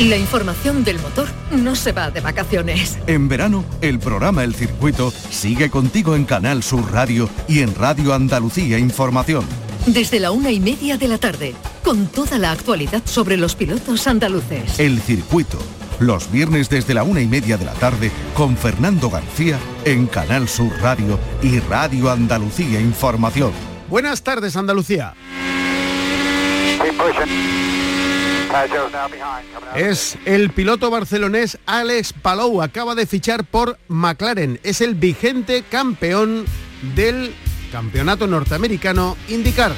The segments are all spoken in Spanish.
La información del motor no se va de vacaciones. En verano, el programa El Circuito sigue contigo en Canal Sur Radio y en Radio Andalucía Información. Desde la una y media de la tarde, con toda la actualidad sobre los pilotos andaluces. El Circuito, los viernes desde la una y media de la tarde, con Fernando García en Canal Sur Radio y Radio Andalucía Información. Buenas tardes, Andalucía. Es el piloto barcelonés Alex Palou, acaba de fichar por McLaren, es el vigente campeón del campeonato norteamericano IndyCar.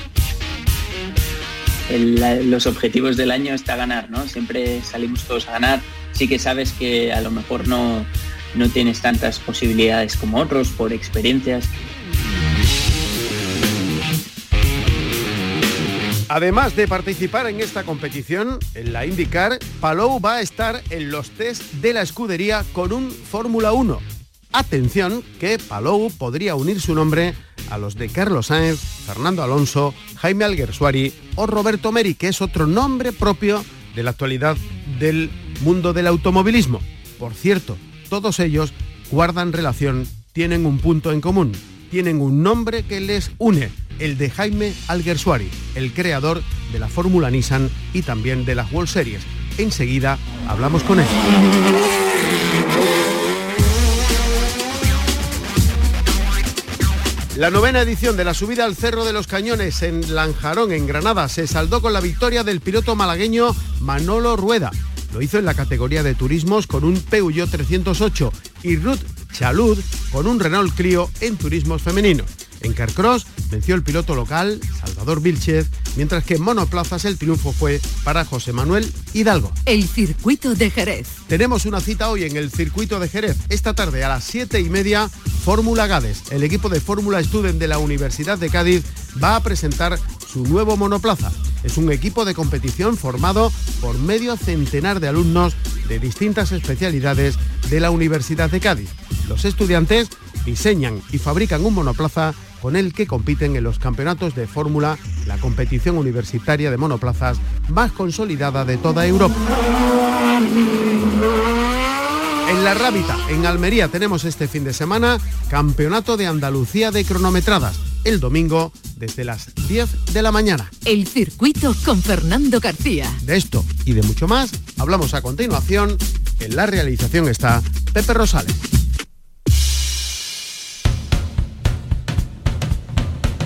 los objetivos del año está ganar, ¿no? Siempre salimos todos a ganar. Sí que sabes que a lo mejor no, no tienes tantas posibilidades como otros por experiencias. Además de participar en esta competición, en la IndyCar, Palou va a estar en los test de la escudería con un Fórmula 1. Atención que Palou podría unir su nombre a los de Carlos Sainz, Fernando Alonso, Jaime Alguersuari o Roberto Meri, que es otro nombre propio de la actualidad del mundo del automovilismo. Por cierto, todos ellos guardan relación, tienen un punto en común, tienen un nombre que les une, el de Jaime Alguersuari, el creador de la Fórmula Nissan y también de las World Series. Enseguida hablamos con él. La novena edición de la subida al Cerro de los Cañones en Lanjarón, en Granada, se saldó con la victoria del piloto malagueño Manolo Rueda. Lo hizo en la categoría de turismos con un Peugeot 308 y Ruth Chalud con un Renault Clio en turismos femeninos. En Carcross venció el piloto local, Salvador Vilchez, mientras que en monoplazas el triunfo fue para José Manuel Hidalgo. El circuito de Jerez. Tenemos una cita hoy en el circuito de Jerez. Esta tarde a las siete y media, Fórmula Gades. El equipo de Fórmula Student de la Universidad de Cádiz va a presentar su nuevo monoplaza. Es un equipo de competición formado por medio centenar de alumnos de distintas especialidades de la Universidad de Cádiz. Los estudiantes diseñan y fabrican un monoplaza con el que compiten en los campeonatos de Fórmula, la competición universitaria de monoplazas más consolidada de toda Europa. En La Rábita, en Almería, tenemos este fin de semana Campeonato de Andalucía de cronometradas. El domingo desde las 10 de la mañana. El circuito con Fernando García. De esto y de mucho más hablamos a continuación. En la realización está Pepe Rosales.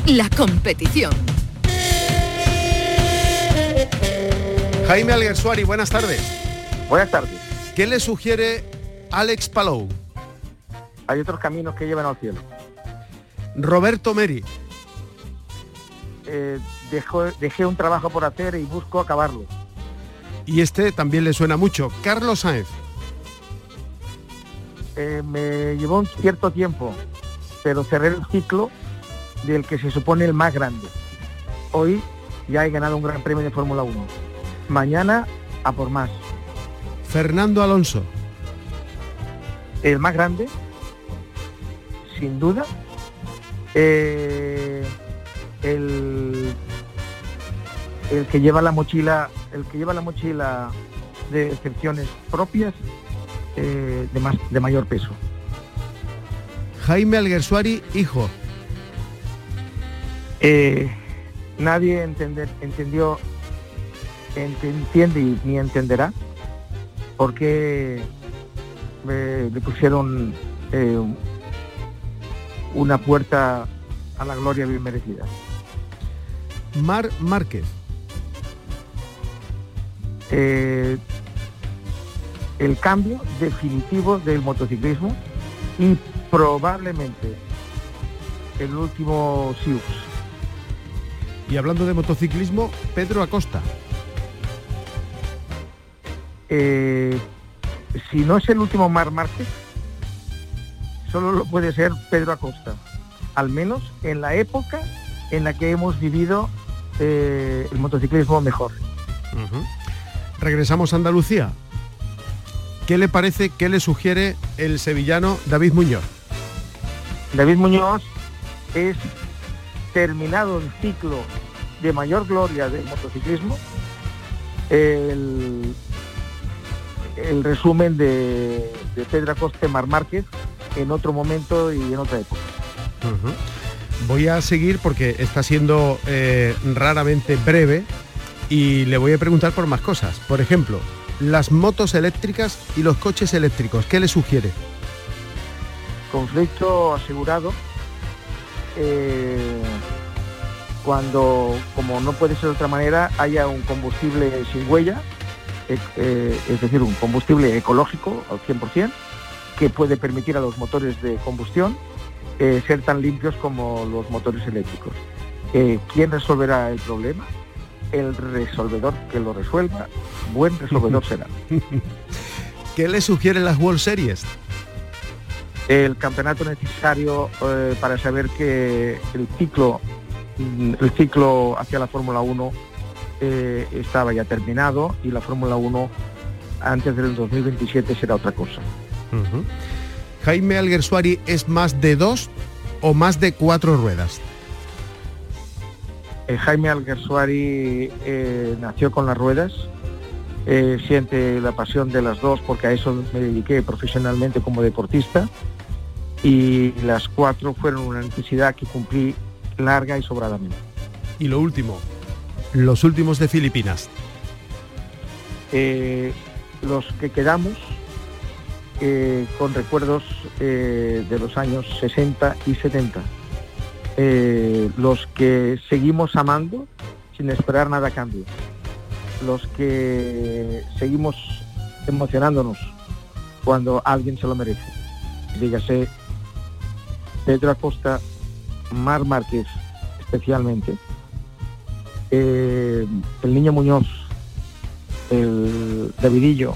La competición. Jaime Alguersuari, buenas tardes. Buenas tardes. ¿Qué le sugiere Alex Palou? Hay otros caminos que llevan al cielo. Roberto Meri. Eh, dejé un trabajo por hacer y busco acabarlo. Y este también le suena mucho. Carlos Sáenz. Eh, me llevó un cierto tiempo, pero cerré el ciclo del que se supone el más grande. Hoy ya he ganado un gran premio de Fórmula 1. Mañana a por más. Fernando Alonso. El más grande, sin duda. Eh, el, el que lleva la mochila, el que lleva la mochila de excepciones propias eh, de, más, de mayor peso. Jaime Alguersuari, hijo. Eh, nadie entender, entendió, entiende y ni entenderá por qué le pusieron eh, una puerta a la gloria bien merecida. Mar Márquez. Eh, el cambio definitivo del motociclismo y probablemente el último Siux. Y hablando de motociclismo, Pedro Acosta. Eh, si no es el último Mar Márquez, solo lo puede ser Pedro Acosta, al menos en la época en la que hemos vivido eh, el motociclismo mejor. Regresamos a Andalucía. ¿Qué le parece, qué le sugiere el sevillano David Muñoz? David Muñoz es terminado el ciclo de mayor gloria del motociclismo, el el resumen de, Pedro Acosta y Mar Márquez en otro momento y en otra época. Voy a seguir porque está siendo eh, raramente breve y le voy a preguntar por más cosas. Por ejemplo, las motos eléctricas y los coches eléctricos, ¿qué le sugiere? Conflicto asegurado. Eh, cuando, como no puede ser de otra manera, haya un combustible sin huella, eh, eh, es decir, un combustible ecológico al 100%, que puede permitir a los motores de combustión ser tan limpios como los motores eléctricos. ¿Quién resolverá el problema? El resolvedor que lo resuelva, buen resolvedor será. ¿Qué le sugieren las World Series? El campeonato necesario para saber que el ciclo el ciclo hacia la Fórmula 1 eh, estaba ya terminado y la Fórmula 1 antes del 2027 será otra cosa. Jaime Alguersuari es más de dos o más de cuatro ruedas. Eh, Jaime Alguersuari eh, nació con las ruedas, siente la pasión de las dos porque a eso me dediqué profesionalmente como deportista y las cuatro fueron una necesidad que cumplí larga y sobradamente. Y lo último, los últimos de Filipinas. Eh, los que quedamos eh, con recuerdos eh, de los años 60 y 70. los que seguimos amando sin esperar nada a cambio. Los que seguimos emocionándonos cuando alguien se lo merece. Dígase Pedro Acosta Mar Márquez especialmente, eh, el niño Muñoz, el Davidillo,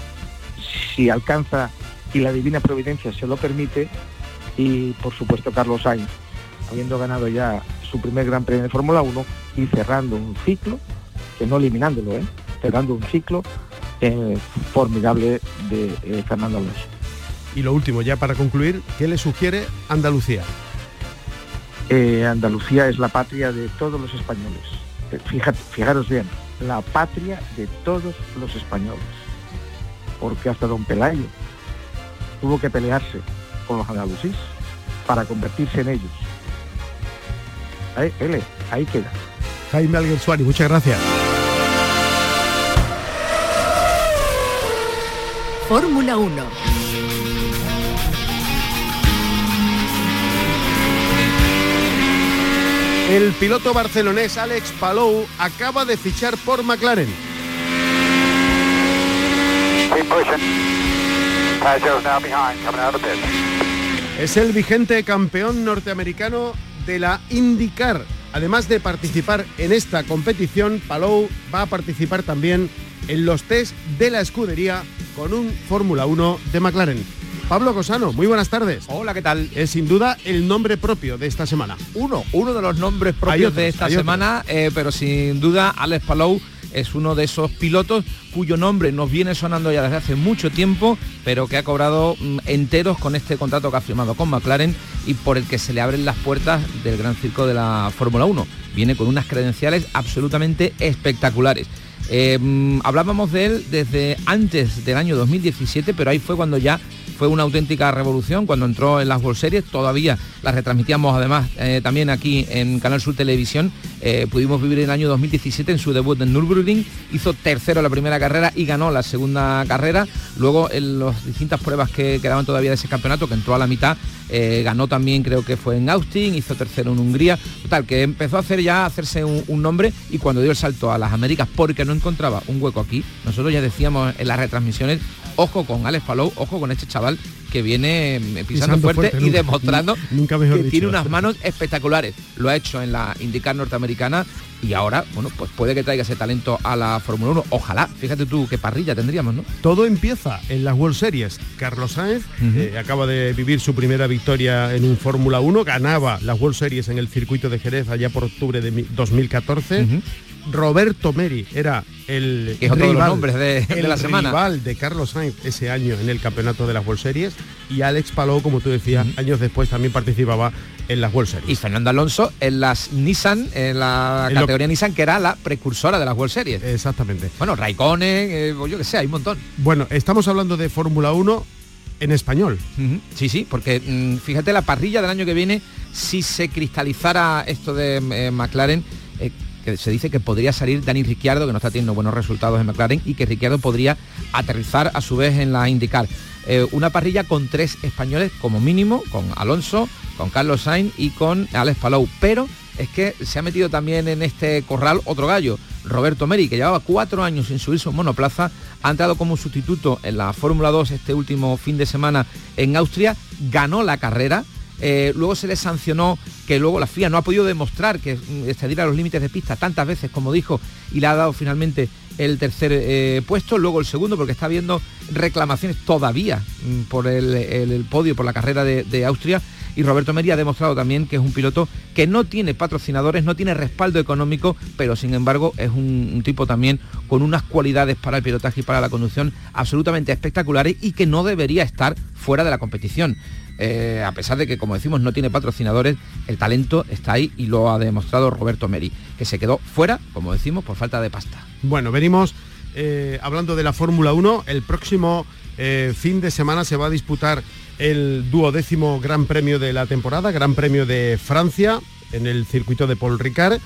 si alcanza y la divina providencia se lo permite, y por supuesto Carlos Sainz, habiendo ganado ya su primer Gran Premio de Fórmula 1 y cerrando un ciclo, que no eliminándolo, ¿eh? cerrando un ciclo eh, formidable de Fernando Alonso. Y lo último, ya para concluir, ¿qué le sugiere Andalucía? Eh, Andalucía es la patria de todos los españoles. Eh, fijaros bien, la patria de todos los españoles. Porque hasta don Pelayo tuvo que pelearse con los andalusíes para convertirse en ellos. Ahí, ahí queda. Jaime Alguersuari, muchas gracias. Fórmula 1 El piloto barcelonés Alex Palou acaba de fichar por McLaren. Es el vigente campeón norteamericano de la IndyCar. Además de participar en esta competición, Palou va a participar también en los test de la escudería con un Fórmula 1 de McLaren. Pablo Cosano, muy buenas tardes. Hola, ¿qué tal? Es sin duda el nombre propio de esta semana. Uno, uno de los nombres propios de esta semana, eh, pero sin duda Alex Palou es uno de esos pilotos cuyo nombre nos viene sonando ya desde hace mucho tiempo, pero que ha cobrado mm, enteros con este contrato que ha firmado con McLaren y por el que se le abren las puertas del gran circo de la Fórmula 1. Viene con unas credenciales absolutamente espectaculares. Eh, mm, hablábamos de él desde antes del año 2017, pero ahí fue cuando ya fue una auténtica revolución cuando entró en las World Series, todavía las retransmitíamos además eh, también aquí en Canal Sur Televisión, eh, pudimos vivir el año 2017 en su debut en Nürburgring, hizo tercero la primera carrera y ganó la segunda carrera, luego en las distintas pruebas que quedaban todavía de ese campeonato, que entró a la mitad, eh, ganó también creo que fue en Austin, hizo tercero en Hungría, total, que empezó a hacer ya, a hacerse un, nombre y cuando dio el salto a las Américas porque no encontraba un hueco aquí, nosotros ya decíamos en las retransmisiones, ojo con Alex Palou, ojo con este chaval que viene eh, pisando, fuerte, y demostrando que tiene unas manos espectaculares. Lo ha hecho en la IndyCar norteamericana y ahora, bueno, pues puede que traiga ese talento a la Fórmula 1. Ojalá, fíjate tú qué parrilla tendríamos, ¿no? Todo empieza en las World Series. Carlos Sainz eh, acaba de vivir su primera victoria en un Fórmula 1, ganaba las World Series en el circuito de Jerez allá por octubre de 2014. Roberto Meri era el rival, de, la semana. rival de Carlos Sainz ese año en el campeonato de las World Series y Alex Palou, como tú decías, años después también participaba en las World Series. Y Fernando Alonso en las Nissan, en la categoría Nissan, que era la precursora de las World Series. Exactamente. Bueno, Raikkonen, eh, yo que sé, hay un montón. Bueno, estamos hablando de Fórmula 1 en español. Sí, sí, porque mm, fíjate la parrilla del año que viene, si se cristalizara esto de eh, McLaren, eh, que se dice que podría salir Dani Ricciardo, que no está teniendo buenos resultados en McLaren, y que Ricciardo podría aterrizar a su vez en la IndyCar. Eh, una parrilla con tres españoles como mínimo, con Alonso, con Carlos Sainz y con Alex Palou. Pero es que se ha metido también en este corral otro gallo, Roberto Meri, que llevaba cuatro años sin subirse un monoplaza, ha entrado como sustituto en la Fórmula 2 este último fin de semana en Austria, ganó la carrera, eh, luego se le sancionó que luego la FIA no ha podido demostrar que mm, excediera los límites de pista tantas veces como dijo y le ha dado finalmente el tercer eh, puesto, luego el segundo porque está habiendo reclamaciones todavía mm, por el, podio, por la carrera de Austria y Roberto Meri ha demostrado también que es un piloto que no tiene patrocinadores, no tiene respaldo económico, pero sin embargo es un, tipo también con unas cualidades para el pilotaje y para la conducción absolutamente espectaculares y que no debería estar fuera de la competición. Eh, a pesar de que, como decimos, no tiene patrocinadores, el talento está ahí y lo ha demostrado Roberto Meri, que se quedó fuera, como decimos, por falta de pasta. Bueno, venimos eh, hablando de la Fórmula 1. El próximo eh, fin de semana se va a disputar el duodécimo Gran Premio de la temporada, Gran Premio de Francia, en el circuito de Paul Ricard.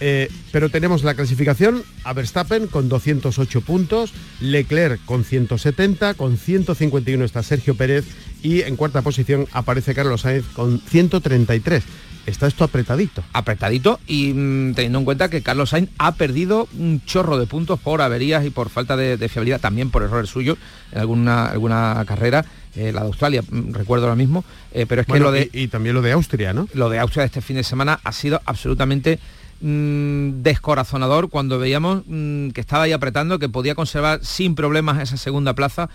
Eh, pero tenemos la clasificación a Verstappen con 208 puntos, Leclerc con 170, con 151 está Sergio Pérez y en cuarta posición aparece Carlos Sainz con 133 está esto apretadito. Apretadito y mm, teniendo en cuenta que Carlos Sainz ha perdido un chorro de puntos por averías y por falta de, fiabilidad, también por errores suyos en alguna, alguna carrera. Eh, la de Australia, mm, recuerdo ahora mismo, eh, pero es que lo de... Y, también lo de Austria, ¿no? Lo de Austria de este fin de semana ha sido absolutamente mm, descorazonador cuando veíamos que estaba ahí apretando, que podía conservar sin problemas esa segunda plaza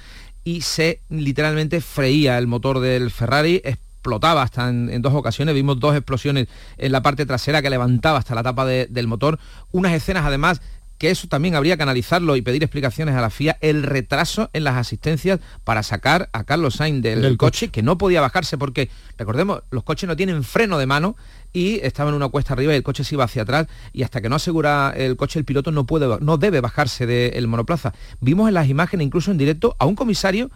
y se literalmente freía el motor del Ferrari, explotaba hasta en, dos ocasiones, vimos dos explosiones en la parte trasera que levantaba hasta la tapa del motor, unas escenas además que eso también habría que analizarlo y pedir explicaciones a la FIA, el retraso en las asistencias para sacar a Carlos Sainz del, coche, que no podía bajarse porque, recordemos, los coches no tienen freno de mano y estaba en una cuesta arriba y el coche se iba hacia atrás y hasta que no asegura el coche el piloto no, puede, no debe bajarse del monoplaza. Vimos en las imágenes, incluso en directo, a un comisario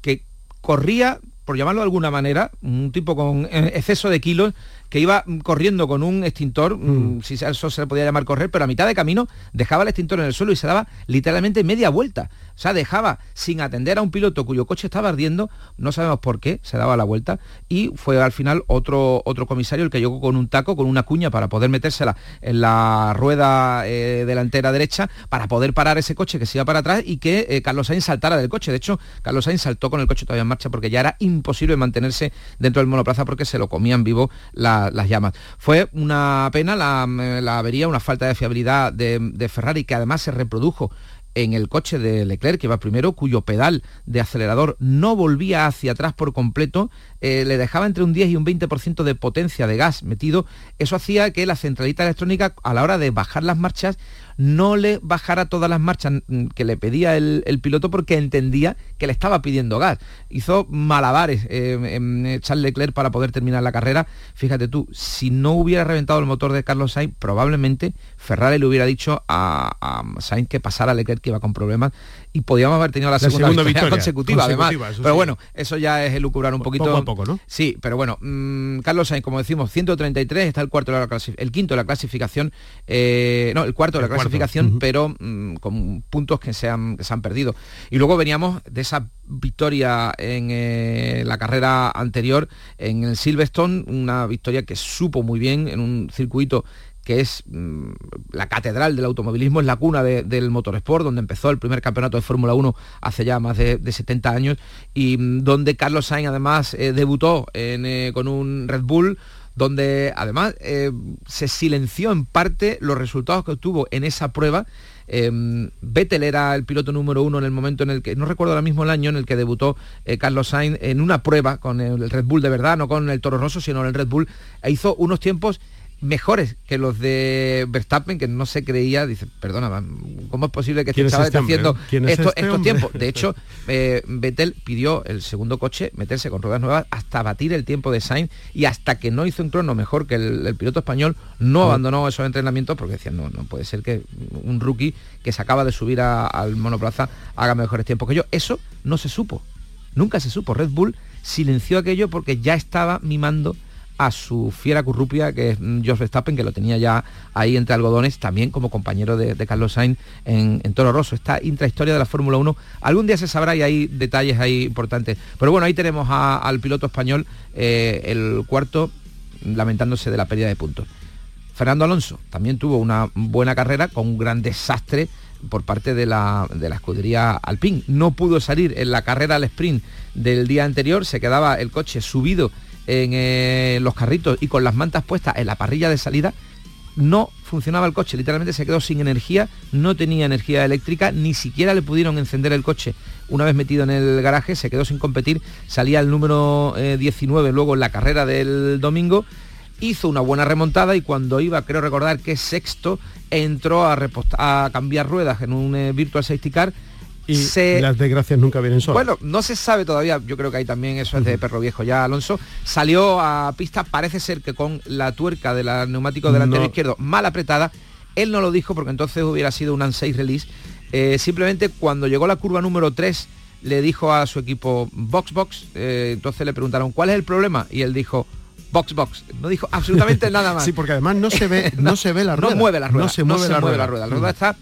que corría por llamarlo de alguna manera, un tipo con exceso de kilos que iba corriendo con un extintor, mm. Mm, si eso se le podía llamar correr, pero a mitad de camino dejaba el extintor en el suelo y se daba literalmente media vuelta. O sea, dejaba sin atender a un piloto cuyo coche estaba ardiendo, no sabemos por qué, se daba la vuelta y fue al final otro, otro comisario el que llegó con un taco, con una cuña para poder metérsela en la rueda eh, delantera derecha para poder parar ese coche que se iba para atrás y que eh, Carlos Sainz saltara del coche. De hecho, Carlos Sainz saltó con el coche todavía en marcha porque ya era imposible mantenerse dentro del monoplaza porque se lo comían vivo la las llamas. Fue una pena la, avería, una falta de fiabilidad de, de Ferrari que además se reprodujo en el coche de Leclerc, que va primero, cuyo pedal de acelerador no volvía hacia atrás por completo, eh, le dejaba entre un 10 y un 20% de potencia de gas metido. Eso hacía que la centralita electrónica, a la hora de bajar las marchas, no le bajara todas las marchas que le pedía el, piloto porque entendía que le estaba pidiendo gas. Hizo malabares eh, en Charles Leclerc para poder terminar la carrera. Fíjate tú, si no hubiera reventado el motor de Carlos Sainz, probablemente Ferrari le hubiera dicho a, Sainz que pasara Leclerc que iba con problemas y podíamos haber tenido la, segunda, victoria, consecutiva, además. Pero bueno, eso ya es elucubrar un poquito. Poco a poco, ¿no? Sí, pero bueno, mm, Carlos Sainz, como decimos, 133, está el cuarto de la el quinto de la clasificación, eh, no, el cuarto de la clasificación, pero mm, con puntos que se, han, que se han perdido. Y luego veníamos de esa victoria en eh, la carrera anterior en el Silverstone, una victoria que supo muy bien en un circuito que es mm, la catedral del automovilismo, es la cuna del motorsport, donde empezó el primer campeonato de Fórmula 1 hace ya más de, 70 años, y mm, donde Carlos Sainz además eh, debutó eh, con un Red Bull, donde además eh, se silenció en parte los resultados que obtuvo en esa prueba. Vettel era el piloto número uno en el momento en el que, no recuerdo ahora mismo el año en el que debutó Carlos Sainz en una prueba con el Red Bull de verdad, no con el Toro Rosso, sino en el Red Bull, e hizo unos tiempos mejores que los de Verstappen, que no se creía, dice, perdona, ¿cómo es posible que este chaval esté haciendo estos tiempos? De hecho, eh, Vettel pidió el segundo coche meterse con ruedas nuevas hasta batir el tiempo de Sainz y hasta que no hizo un crono mejor que el, piloto español, no abandonó esos entrenamientos porque decían, no, no puede ser que un rookie que se acaba de subir al monoplaza haga mejores tiempos que yo. Eso no se supo, nunca se supo. Red Bull silenció aquello porque ya estaba mimando a su fiera currupia, que es George Verstappen, que lo tenía ya ahí entre algodones, también como compañero de, Carlos Sainz en, Toro Rosso. Esta intrahistoria de la Fórmula 1, algún día se sabrá y hay detalles ahí importantes. Pero bueno, ahí tenemos al piloto español, eh, el cuarto, lamentándose de la pérdida de puntos. Fernando Alonso también tuvo una buena carrera con un gran desastre por parte de la, de la escudería Alpine. No pudo salir en la carrera al sprint del día anterior, se quedaba el coche subido en eh, los carritos y con las mantas puestas en la parrilla de salida, no funcionaba el coche, literalmente se quedó sin energía, no tenía energía eléctrica, ni siquiera le pudieron encender el coche. Una vez metido en el garaje, se quedó sin competir, salía el número 19 eh, luego en la carrera del domingo, hizo una buena remontada y cuando iba, creo recordar que sexto, entró a, cambiar ruedas en un eh, Virtual Safety Car y las desgracias nunca vienen solas. Bueno, no se sabe todavía, yo creo que hay también eso es de perro viejo ya, Alonso. Salió a pista, parece ser que con la tuerca del neumático delantero izquierdo mal apretada. Él no lo dijo porque entonces hubiera sido un unsafe release. Eh, simplemente cuando llegó la curva número 3 le dijo a su equipo box box, eh, entonces le preguntaron ¿cuál es el problema? Y él dijo box box. No dijo absolutamente nada más. Sí, porque además no se ve, no se ve la rueda. No mueve la rueda. No se mueve, la, rueda. la, rueda. La rueda está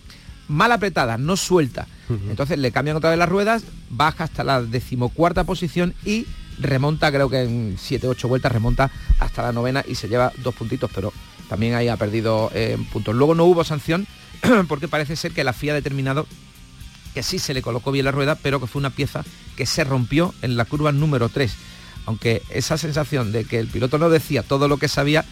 mal apretada, no suelta. Entonces le cambian otra vez las ruedas, baja hasta la decimocuarta posición y remonta, creo que en 7-8 vueltas, remonta hasta la novena y se lleva dos puntitos, pero también ahí ha perdido eh, puntos. Luego no hubo sanción porque parece ser que la FIA ha determinado que sí se le colocó bien la rueda, pero que fue una pieza que se rompió en la curva número 3. Aunque esa sensación de que el piloto no decía todo lo que sabía,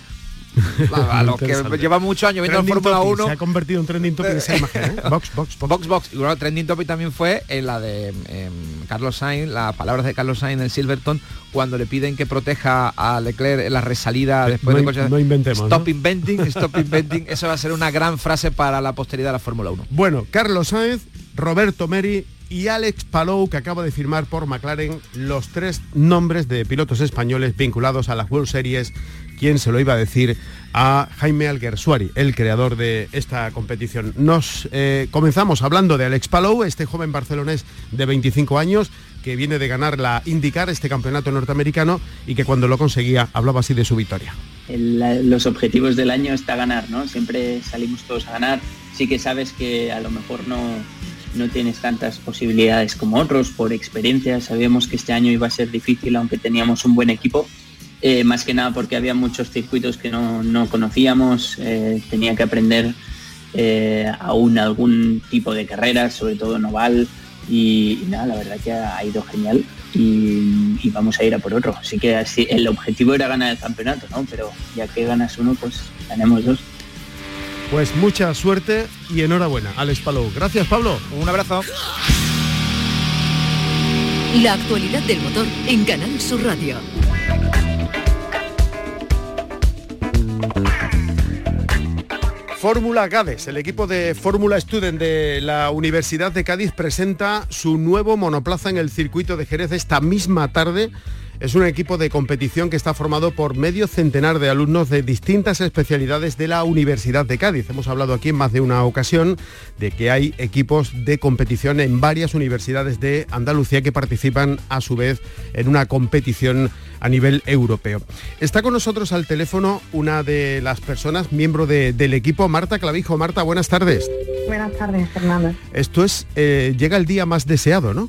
a los que muchos años viendo Fórmula 1. Se ha convertido en trending topic esa imagen, ¿eh? Box, box, box. Box, box. Y bueno, trending topic también fue en la de em, Carlos Sainz, las palabras de Carlos Sainz en Silverton, cuando le piden que proteja a Leclerc en la resalida después de coches. No inventemos. Stop inventing, stop inventing. Eso va a ser una gran frase para la posteridad de la Fórmula 1. Bueno, Carlos Sainz, Roberto Meri y Alex Palou, que acaba de firmar por McLaren los tres nombres de pilotos españoles vinculados a las World Series quién se lo iba a decir a Jaime Alguersuari, el creador de esta competición. Nos eh, comenzamos hablando de Alex Palou, este joven barcelonés de 25 años que viene de ganar la IndyCar, este campeonato norteamericano, y que cuando lo conseguía hablaba así de su victoria. los objetivos del año está ganar, ¿no? Siempre salimos todos a ganar. Sí que sabes que a lo mejor no, no tienes tantas posibilidades como otros por experiencia. Sabíamos que este año iba a ser difícil, aunque teníamos un buen equipo eh, más que nada porque había muchos circuitos que no, conocíamos, eh, tenía que aprender eh, aún algún tipo de carrera, sobre todo noval, y, nada, la verdad que ha, ido genial y, vamos a ir a por otro. Así que así, el objetivo era ganar el campeonato, ¿no? Pero ya que ganas uno, pues ganemos dos. Pues mucha suerte y enhorabuena, Alex Palou. Gracias, Pablo. Un abrazo. La actualidad del motor en Canal Sur Radio. Fórmula Gades, el equipo de Fórmula Student de la Universidad de Cádiz presenta su nuevo monoplaza en el circuito de Jerez esta misma tarde es un equipo de competición que está formado por medio centenar de alumnos de distintas especialidades de la Universidad de Cádiz. Hemos hablado aquí en más de una ocasión de que hay equipos de competición en varias universidades de Andalucía que participan a su vez en una competición a nivel europeo. Está con nosotros al teléfono una de las personas, miembro del equipo, Marta Clavijo. Marta, buenas tardes. Buenas tardes, Fernando. Esto es, eh, llega el día más deseado, ¿no?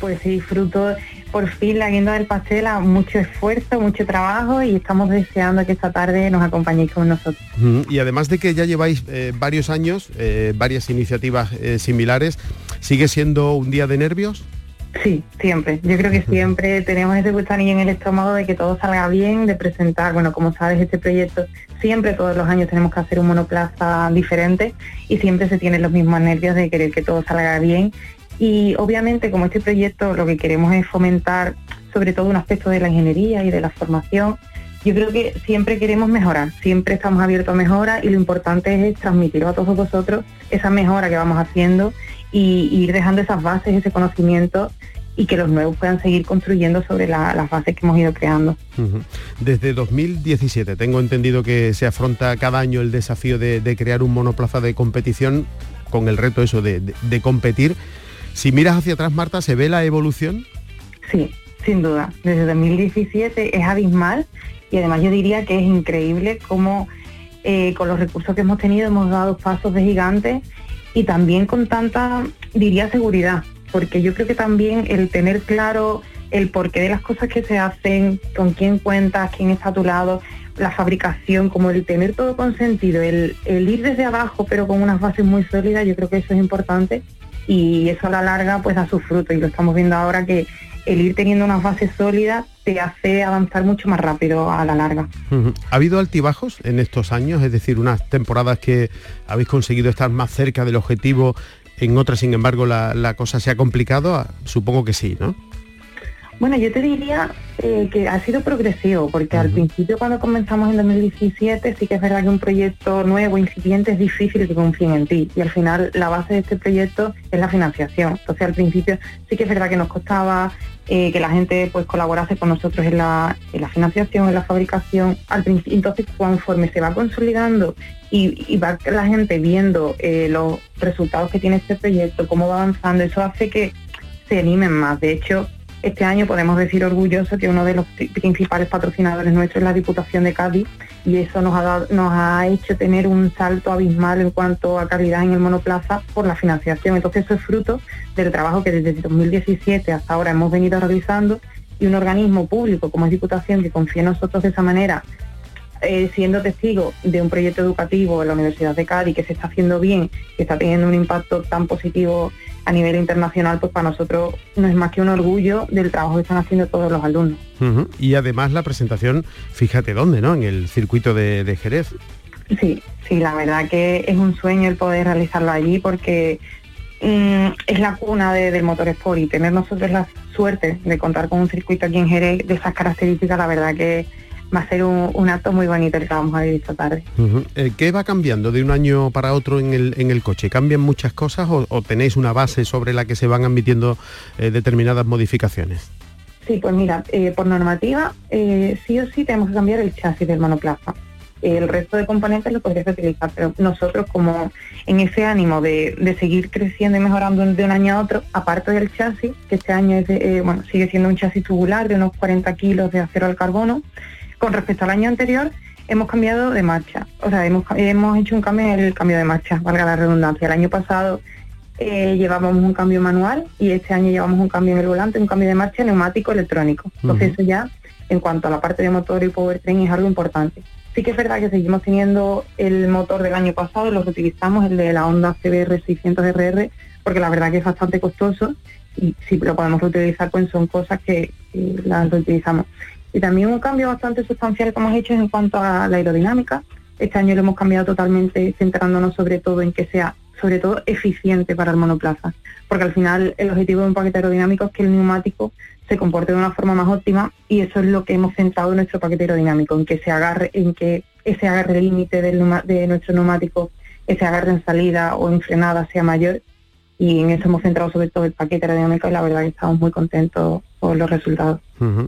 Pues sí, fruto por fin la guinda del pastel a mucho esfuerzo, mucho trabajo y estamos deseando que esta tarde nos acompañéis con nosotros. Y además de que ya lleváis eh, varios años, eh, varias iniciativas eh, similares, ¿sigue siendo un día de nervios? Sí, siempre. Yo creo que siempre tenemos ese gusanillo en el estómago de que todo salga bien, de presentar, bueno, como sabes, este proyecto siempre, todos los años tenemos que hacer un monoplaza diferente y siempre se tienen los mismos nervios de querer que todo salga bien y obviamente como este proyecto lo que queremos es fomentar sobre todo un aspecto de la ingeniería y de la formación, yo creo que siempre queremos mejorar, siempre estamos abiertos a mejora y lo importante es transmitir a todos vosotros esa mejora que vamos haciendo y, ir dejando esas bases, ese conocimiento y que los nuevos puedan seguir construyendo sobre las bases que hemos ido creando. Desde 2017 tengo entendido que se afronta cada año el desafío de, crear un monoplaza de competición con el reto eso de, de competir. Si miras hacia atrás, Marta, ¿se ve la evolución? Sí, sin duda. Desde 2017 es abismal y además yo diría que es increíble cómo eh, con los recursos que hemos tenido hemos dado pasos de gigante y también con tanta, diría, seguridad, porque yo creo que también el tener claro el porqué de las cosas que se hacen, con quién cuentas, quién está a tu lado, la fabricación, como el tener todo consentido, el, el ir desde abajo pero con unas bases muy sólidas, yo creo que eso es importante y eso a la larga pues da su fruto y lo estamos viendo ahora que el ir teniendo unas bases sólidas te hace avanzar mucho más rápido a la larga. ¿Ha habido altibajos en estos años? Es decir, unas temporadas que habéis conseguido estar más cerca del objetivo, en otras, sin embargo, la, la cosa se ha complicado. Ah, supongo que sí, ¿no? Bueno, yo te diría eh, que ha sido progresivo, porque al principio cuando comenzamos en 2017 sí que es verdad que un proyecto nuevo, incipiente, es difícil que confíen en ti. Y al final la base de este proyecto es la financiación. Entonces al principio sí que es verdad que nos costaba eh, que la gente pues colaborase con nosotros en la, financiación, en la fabricación. Al entonces conforme se va consolidando y, va la gente viendo eh, los resultados que tiene este proyecto, cómo va avanzando, eso hace que se animen más. De hecho, este año podemos decir orgulloso que uno de los principales patrocinadores nuestros es la Diputación de Cádiz y eso nos ha, nos ha hecho tener un salto abismal en cuanto a calidad en el monoplaza por la financiación. Entonces eso es fruto del trabajo que desde 2017 hasta ahora hemos venido realizando y un organismo público como es Diputación que confía en nosotros de esa manera eh, siendo testigo de un proyecto educativo en la Universidad de Cádiz que se está haciendo bien, que está teniendo un impacto tan positivo a nivel internacional, pues para nosotros no es más que un orgullo del trabajo que están haciendo todos los alumnos. Y además la presentación, fíjate dónde, ¿no? En el circuito de, Jerez. Sí, sí, la verdad que es un sueño el poder realizarlo allí porque mm, es la cuna del motor sport y tener nosotros la suerte de contar con un circuito aquí en Jerez de esas características, la verdad que va a ser un, acto muy bonito el que vamos a vivir esta tarde. Eh, ¿Qué va cambiando de un año para otro en el, en el coche? ¿Cambian muchas cosas o, tenéis una base sobre la que se van admitiendo eh, determinadas modificaciones? Sí, pues mira, eh, por normativa sí o sí tenemos que cambiar el chasis del monoplaza. El resto de componentes lo podrías utilizar, pero nosotros como en ese ánimo de, seguir creciendo y mejorando de un año a otro, aparte del chasis, que este año es bueno, sigue siendo un chasis tubular de unos 40 kilos de acero al carbono, con respecto al año anterior, hemos cambiado de marcha. O sea, hemos, hecho un cambio en el cambio de marcha, valga la redundancia. El año pasado eh, llevábamos un cambio manual y este año llevamos un cambio en el volante, un cambio de marcha neumático electrónico. Entonces eso ya, en cuanto a la parte de motor y powertrain, es algo importante. Sí que es verdad que seguimos teniendo el motor del año pasado, lo que utilizamos, el de la Honda CBR 600RR, porque la verdad que es bastante costoso y si lo podemos reutilizar, pues son cosas que, que las reutilizamos. Y también un cambio bastante sustancial que hemos hecho en cuanto a la aerodinámica. Este año lo hemos cambiado totalmente centrándonos sobre todo en que sea sobre todo eficiente para el monoplaza, porque al final el objetivo de un paquete aerodinámico es que el neumático se comporte de una forma más óptima y eso es lo que hemos centrado en nuestro paquete aerodinámico, en que se agarre, en que ese agarre límite de nuestro neumático, ese agarre en salida o en frenada sea mayor y en eso hemos centrado sobre todo el paquete aerodinámico y la verdad que estamos muy contentos por los resultados.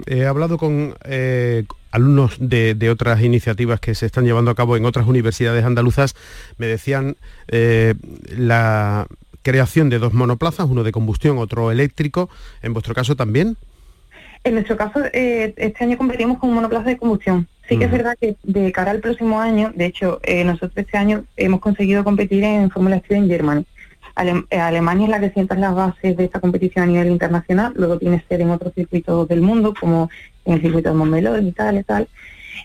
He hablado con eh, alumnos de, otras iniciativas que se están llevando a cabo en otras universidades andaluzas, me decían eh, la creación de dos monoplazas, uno de combustión, otro eléctrico, en vuestro caso también. En nuestro caso, eh, este año competimos con un monoplaza de combustión. Sí que es verdad que de cara al próximo año, de hecho, nosotros este año hemos conseguido competir en Fórmula Street en Germany. Eh, Alemania es la que sienta las bases de esta competición a nivel internacional, luego tiene ser en otros circuitos del mundo, como en el circuito de Montmeló, y tal, y tal.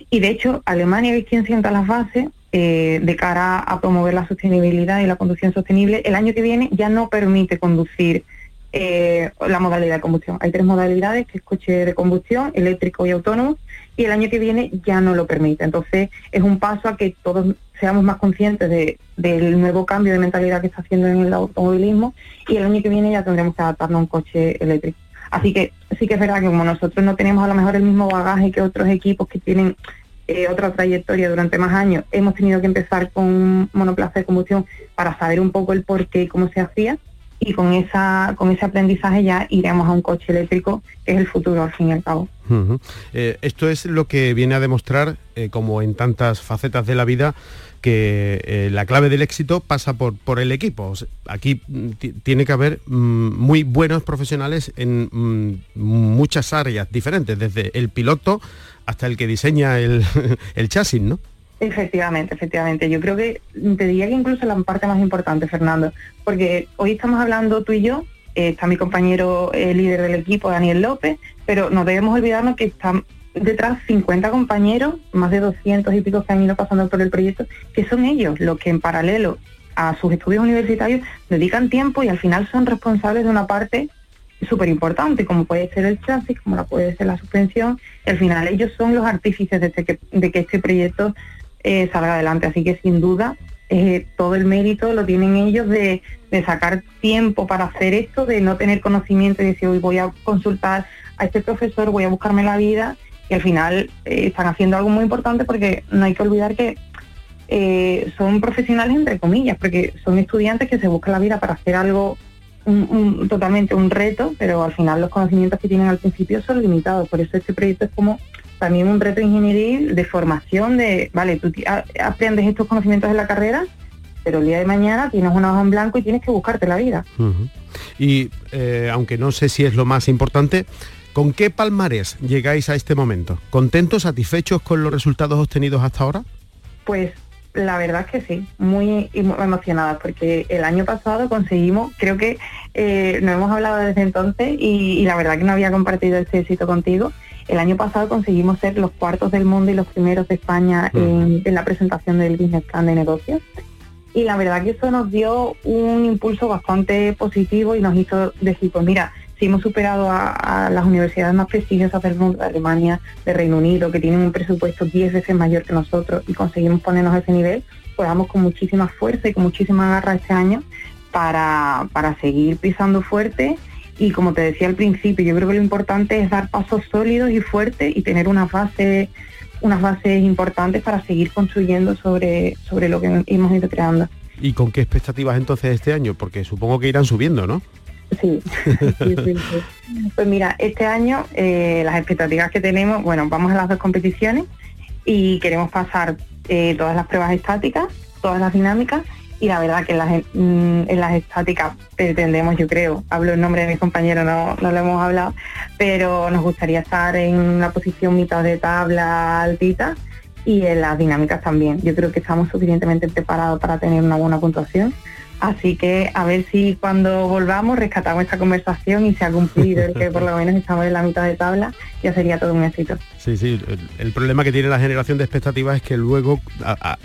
Y de hecho, Alemania es quien sienta las bases eh, de cara a promover la sostenibilidad y la conducción sostenible. El año que viene ya no permite conducir eh, la modalidad de combustión. Hay tres modalidades, que es coche de combustión, eléctrico y autónomo, y el año que viene ya no lo permite. Entonces es un paso a que todos seamos más conscientes del nuevo cambio de mentalidad que está haciendo en el automovilismo y el año que viene ya tendremos que adaptarnos a un coche eléctrico. Así que sí que es verdad que como nosotros no tenemos a lo mejor el mismo bagaje que otros equipos que tienen eh, otra trayectoria durante más años, hemos tenido que empezar con monoplaza de combustión para saber un poco el por qué y cómo se hacía y con esa con ese aprendizaje ya iremos a un coche eléctrico que es el futuro al fin y al cabo. Eh, esto es lo que viene a demostrar, eh, como en tantas facetas de la vida, que eh, la clave del éxito pasa por, por el equipo. aquí mm, tiene que haber mm, muy buenos profesionales en mm, muchas áreas diferentes, desde el piloto hasta el que diseña el, el chasis, ¿no? Efectivamente, efectivamente. Yo creo que te diría que incluso la parte más importante, Fernando, porque hoy estamos hablando tú y yo, eh, está mi compañero el líder del equipo, Daniel López, pero no debemos olvidarnos que están detrás 50 compañeros, más de 200 y pico que han ido pasando por el proyecto, que son ellos los que en paralelo a sus estudios universitarios dedican tiempo y al final son responsables de una parte súper importante, como puede ser el chasis, como la puede ser la suspensión. al final ellos son los artífices de, este de que este proyecto eh, salga adelante. Así que sin duda eh, todo el mérito lo tienen ellos de, sacar tiempo para hacer esto, de no tener conocimiento y decir hoy voy a consultar a este profesor, voy a buscarme la vida y al final eh, están haciendo algo muy importante porque no hay que olvidar que son profesionales entre comillas, porque son estudiantes que se buscan la vida para hacer algo totalmente un reto, pero al final los conocimientos que tienen al principio son limitados. Por eso este proyecto es como también un reto ingenieril de formación, de, vale, tú aprendes estos conocimientos en la carrera, pero el día de mañana tienes una hoja en blanco y tienes que buscarte la vida. Y eh, aunque no sé si es lo más importante, ¿con qué palmarés llegáis a este momento? ¿Contentos, satisfechos con los resultados obtenidos hasta ahora? Pues la verdad es que sí, muy, emocionadas porque el año pasado conseguimos, creo que eh, no hemos hablado desde entonces y, y, la verdad que no había compartido este éxito contigo el año pasado conseguimos ser los cuartos del mundo y los primeros de España en, la presentación del Business Plan de negocios. Y la verdad que eso nos dio un impulso bastante positivo y nos hizo decir, pues mira, si hemos superado a, las universidades más prestigiosas del mundo, de Alemania, de Reino Unido, que tienen un presupuesto 10 veces mayor que nosotros y conseguimos ponernos a ese nivel, pues vamos con muchísima fuerza y con muchísima garra este año para, para seguir pisando fuerte y como te decía al principio, yo creo que lo importante es dar pasos sólidos y fuertes y tener una unas bases importantes para seguir construyendo sobre, sobre lo que hemos ido creando. ¿Y con qué expectativas entonces este año? Porque supongo que irán subiendo, ¿no? Sí, Pues mira, este año eh, las expectativas que tenemos, bueno, vamos a las dos competiciones y queremos pasar eh, todas las pruebas estáticas, todas las dinámicas y la verdad que en las, mm, en las estáticas pretendemos, yo creo, hablo en nombre de mis compañeros, no, no lo hemos hablado, pero nos gustaría estar en una posición mitad de tabla altita y en las dinámicas también. Yo creo que estamos suficientemente preparados para tener una buena puntuación. Así que a ver si cuando volvamos rescatamos esta conversación y se ha cumplido el que por lo menos estamos en la mitad de tabla, ya sería todo un éxito. Sí, sí, el, problema que tiene la generación de expectativas es que luego,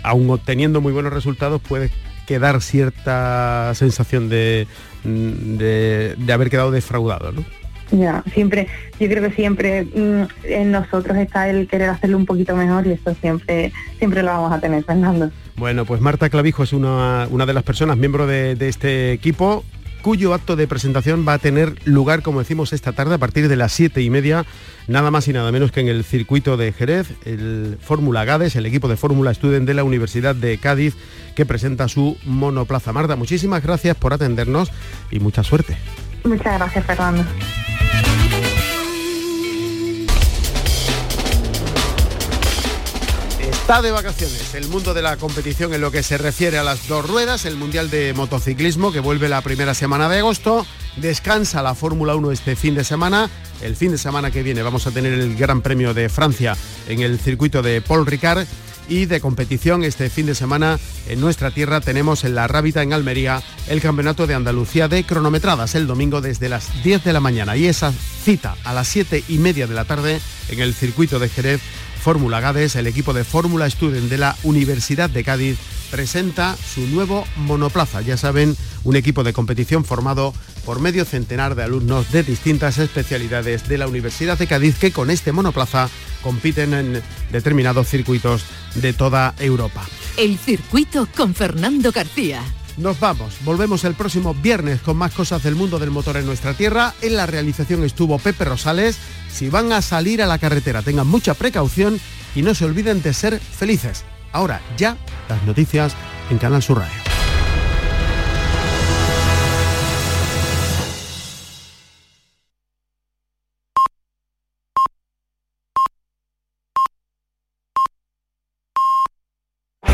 aún obteniendo muy buenos resultados, puedes que dar cierta sensación de, de, haber quedado defraudado, ¿no? Ya, siempre, yo creo que siempre mm, en nosotros está el querer hacerlo un poquito mejor y esto siempre, siempre lo vamos a tener, Fernando. Bueno, pues Marta Clavijo es una, una de las personas, miembro de, de este equipo cuyo acto de presentación va a tener lugar, como decimos, esta tarde a partir de las siete y media, nada más y nada menos que en el circuito de Jerez, el Fórmula Gades, el equipo de Fórmula Student de la Universidad de Cádiz, que presenta su monoplaza. Marta, muchísimas gracias por atendernos y mucha suerte. Muchas gracias, Fernando. Está de vacaciones el mundo de la competición en lo que se refiere a las dos ruedas, el Mundial de Motociclismo que vuelve la primera semana de agosto, descansa la Fórmula 1 este fin de semana, el fin de semana que viene vamos a tener el Gran Premio de Francia en el circuito de Paul Ricard y de competición este fin de semana en nuestra tierra tenemos en la Rábita en Almería el Campeonato de Andalucía de cronometradas el domingo desde las 10 de la mañana. Y esa cita a las 7 y media de la tarde en el circuito de Jerez Fórmula Gades, el equipo de Fórmula Student de la Universidad de Cádiz presenta su nuevo monoplaza. Ya saben, un equipo de competición formado por medio centenar de alumnos de distintas especialidades de la Universidad de Cádiz que con este monoplaza compiten en determinados circuitos de toda Europa. El circuito con Fernando García. Nos vamos, volvemos el próximo viernes con más cosas del mundo del motor en nuestra tierra. En la realización estuvo Pepe Rosales. Si van a salir a la carretera, tengan mucha precaución y no se olviden de ser felices. Ahora ya las noticias en Canal Sur Radio.